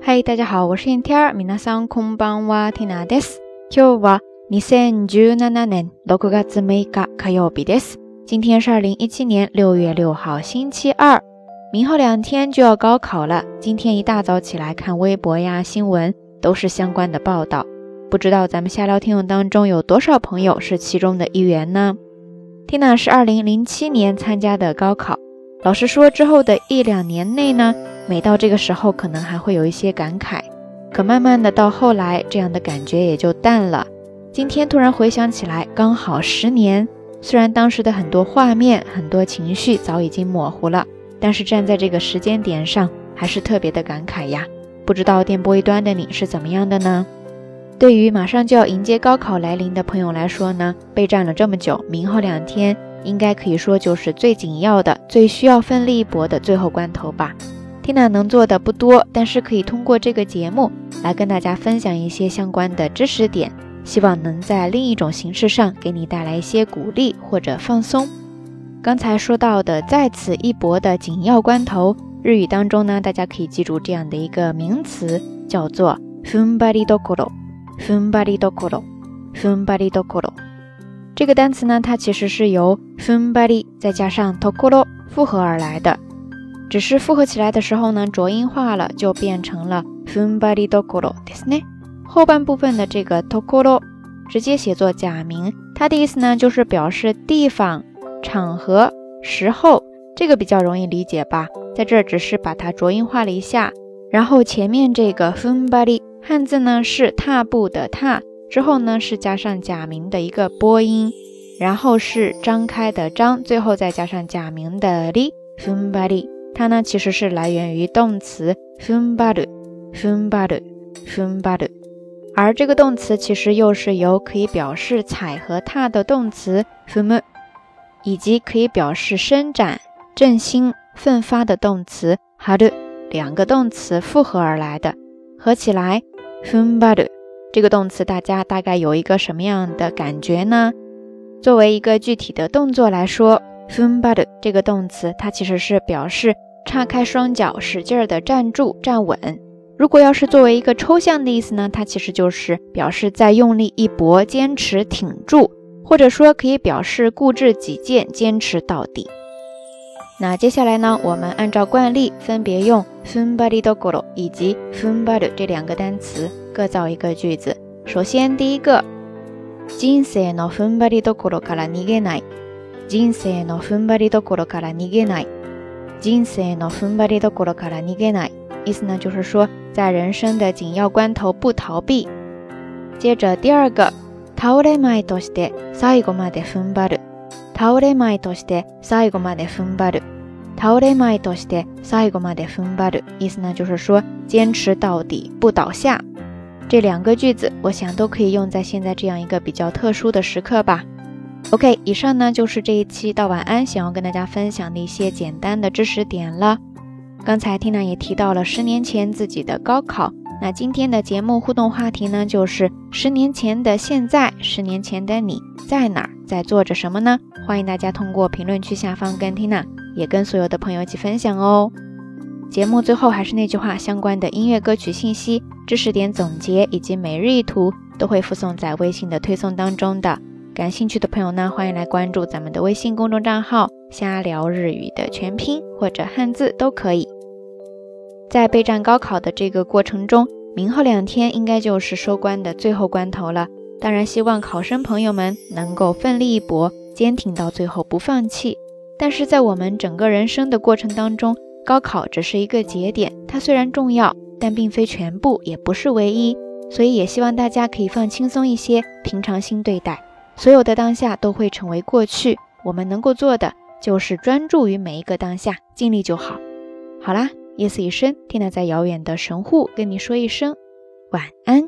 嗨，大家好，我是 Inter，皆さんこんばんは、ティナです。今日は二千十七年六月六日火曜日です。今天是二零一七年六月六号，星期二。明后两天就要高考了。今天一大早起来看微博呀、新闻，都是相关的报道。不知道咱们下聊听友当中有多少朋友是其中的一员呢？Tina 是二零零七年参加的高考。老实说，之后的一两年内呢， 每到这个时候可能还会有一些感慨，可慢慢的到后来，这样的感觉也就淡了。今天突然回想起来，刚好十年。虽然当时的很多画面、很多情绪早已经模糊了。但是站在这个时间点上，还是特别的感慨呀。不知道电波一端的你是怎么样的呢？对于马上就要迎接高考来临的朋友来说呢，备战了这么久，明后两天应该可以说就是最紧要的、最需要奋力一搏的最后关头吧。Tina 能做的不多，但是可以通过这个节目来跟大家分享一些相关的知识点，希望能在另一种形式上给你带来一些鼓励或者放松。刚才说到的在此一搏的紧要关头，日语当中呢，大家可以记住这样的一个名词，叫做 “funbari dokoro”，“funbari dokoro”，“funbari dokoro”。这个单词呢，它其实是由 “funbari” 再加上 “tokoro” 复合而来的，只是复合起来的时候呢，浊音化了，就变成了 “funbari dokoro” ですね。后半部分的这个 “dokoro” 直接写作假名，它的意思呢，就是表示地方。场合、时候，这个比较容易理解吧？在这儿只是把它浊音化了一下，然后前面这个 funbari 汉字呢是踏步的踏，之后呢是加上假名的一个播音，然后是张开的张，最后再加上假名的 li funbari， 它呢其实是来源于动词 fumbaru，fumbaru，fumbaru，而这个动词其实又是由可以表示踩和踏的动词 fum。以及可以表示伸展、振兴、奋发的动词 haru 两个动词复合而来的，合起来 fumbaru 这个动词，大家大概有一个什么样的感觉呢？作为一个具体的动作来说 ，funbaru 这个动词，它其实是表示叉开双脚，使劲的站住、站稳。如果要是作为一个抽象的意思呢，它其实就是表示在用力一搏、坚持挺住。或者说可以表示固执己见、坚持到底。那接下来呢，我们按照惯例，分别用 funbari dokoro 以及 funbaru 这两个单词各造一个句子。首先，第一个，人生の funbari dokoro から逃げない。 人生の funbari dokoro から逃げない。人生の funbari dokoro から逃げない。意思呢，就是说在人生的紧要关头不逃避。接着第二个。倒れまいとして最後まで踏ん張る。倒れまいとして最後まで踏ん張る。倒れまいとして最後まで踏ん張る。意思呢，就是说坚持到底，不倒下。这两个句子，我想都可以用在现在这样一个比较特殊的时刻吧。OK，以上呢就是这一期到晚安想要跟大家分享的一些简单的知识点了。刚才 Tina 也提到了十年前自己的高考。那今天的节目互动话题呢，就是十年前的现在，十年前的你在哪儿，在做着什么呢？欢迎大家通过评论区下方跟 Tina，也跟所有的朋友一起分享哦。节目最后还是那句话，相关的音乐歌曲信息、知识点总结以及每日一图都会附送在微信的推送当中的。感兴趣的朋友呢，欢迎来关注咱们的微信公众账号“瞎聊日语”的全拼或者汉字都可以。在备战高考的这个过程中，明后两天应该就是收官的最后关头了。当然，希望考生朋友们能够奋力一搏，坚挺到最后，不放弃。但是在我们整个人生的过程当中，高考只是一个节点，它虽然重要，但并非全部，也不是唯一。所以也希望大家可以放轻松一些，平常心对待。所有的当下都会成为过去，我们能够做的就是专注于每一个当下，尽力就好。好啦。夜色已深，听娜在遥远的神户跟你说一声晚安。